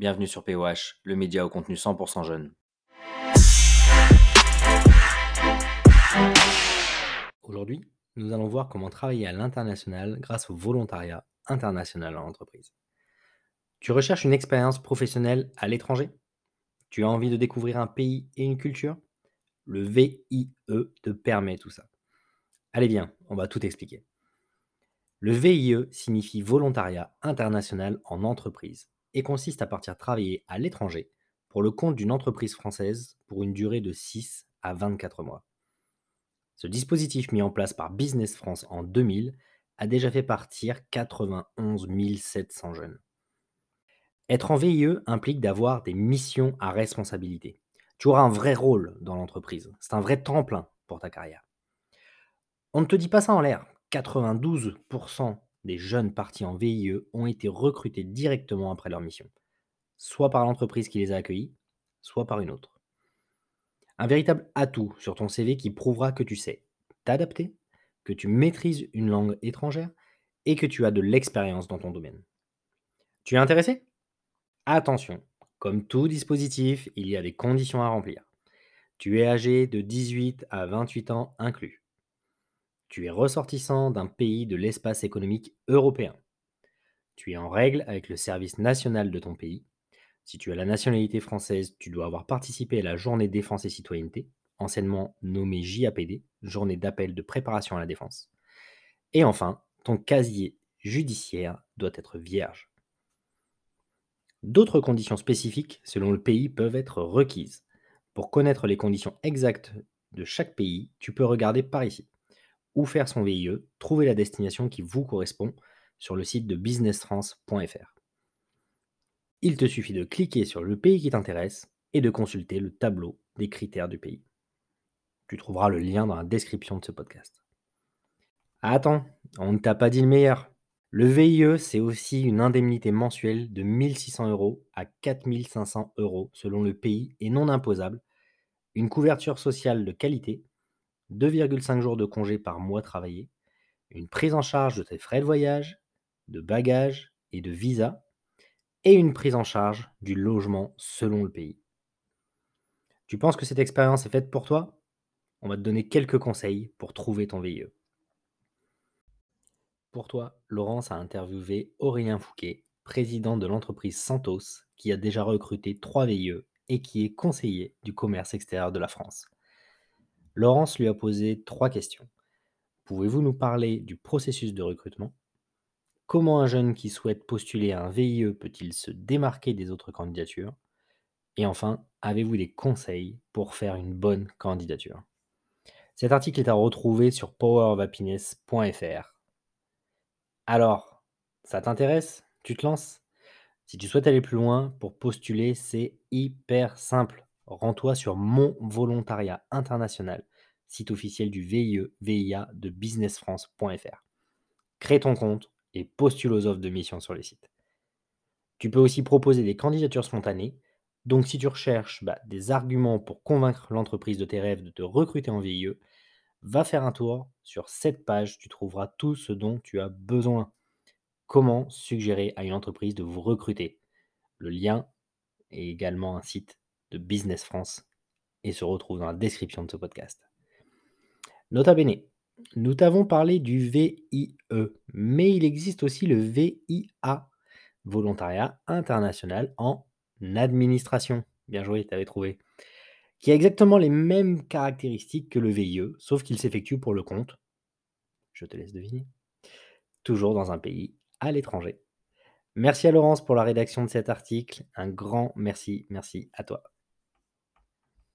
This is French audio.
bienvenue sur POH, le média au contenu 100% jeune. Aujourd'hui, nous allons voir comment travailler à l'international grâce au volontariat international en entreprise. Tu recherches une expérience professionnelle à l'étranger? Tu as envie de découvrir un pays et une culture? Le VIE te permet tout ça. Allez bien, on va tout expliquer. Le VIE signifie Volontariat international en entreprise et consiste à partir travailler à l'étranger pour le compte d'une entreprise française pour une durée de 6 à 24 mois. Ce dispositif mis en place par Business France en 2000 a déjà fait partir 91 700 jeunes. Être en VIE implique d'avoir des missions à responsabilité. Tu auras un vrai rôle dans l'entreprise. C'est un vrai tremplin pour ta carrière. On ne te dit pas ça en l'air. 92% des jeunes partis en VIE ont été recrutés directement après leur mission, soit par l'entreprise qui les a accueillis, soit par une autre. Un véritable atout sur ton CV qui prouvera que tu sais t'adapter, que tu maîtrises une langue étrangère et que tu as de l'expérience dans ton domaine. Tu es intéressé? Attention, comme tout dispositif, il y a des conditions à remplir. Tu es âgé de 18 à 28 ans inclus. Tu es ressortissant d'un pays de l'espace économique européen. Tu es en règle avec le service national de ton pays. Si tu as la nationalité française, tu dois avoir participé à la journée défense et citoyenneté, anciennement nommée JAPD, journée d'appel de préparation à la défense. Et enfin, ton casier judiciaire doit être vierge. D'autres conditions spécifiques selon le pays peuvent être requises. Pour connaître les conditions exactes de chaque pays, tu peux regarder par ici ou faire son VIE, trouver la destination qui vous correspond sur le site de businessfrance.fr. Il te suffit de cliquer sur le pays qui t'intéresse et de consulter le tableau des critères du pays. Tu trouveras le lien dans la description de ce podcast. attends, on ne t'a pas dit le meilleur. Le VIE, c'est aussi une indemnité mensuelle de 1600 euros à 4500 euros selon le pays et non imposable, une couverture sociale de qualité 2,5 jours de congé par mois travaillé, une prise en charge de tes frais de voyage, de bagages et de visa, et une prise en charge du logement selon le pays. Tu penses que cette expérience est faite pour toi? On va te donner quelques conseils pour trouver ton VIE. Pour toi, Laurence a interviewé Aurélien Fouquet, président de l'entreprise Santos, qui a déjà recruté trois VIE et qui est conseiller du commerce extérieur de la France. Laurence lui a posé trois questions. Pouvez-vous nous parler du processus de recrutement? Comment un jeune qui souhaite postuler à un VIE peut-il se démarquer des autres candidatures? Et enfin, avez-vous des conseils pour faire une bonne candidature? Cet article est à retrouver sur powerofhappiness.fr. Alors, ça t'intéresse? Tu te lances? Si tu souhaites aller plus loin, pour postuler, c'est hyper simple rends-toi sur Mon Volontariat International, site officiel du VIE, VIA de businessfrance.fr. Crée ton compte et postule aux offres de mission sur les sites. Tu peux aussi proposer des candidatures spontanées. Donc si tu recherches bah, des arguments pour convaincre l'entreprise de tes rêves de te recruter en VIE, va faire un tour sur cette page, tu trouveras tout ce dont tu as besoin. Comment suggérer à une entreprise de vous recruter? Le lien est également un site de Business France et se retrouve dans la description de ce podcast. Nota bene, nous t'avons parlé du VIE, mais il existe aussi le VIA, Volontariat International en Administration. Bien joué, tu trouvé. Qui a exactement les mêmes caractéristiques que le VIE, sauf qu'il s'effectue pour le compte. Je te laisse deviner. Toujours dans un pays à l'étranger. Merci à Laurence pour la rédaction de cet article. Un grand merci, merci à toi.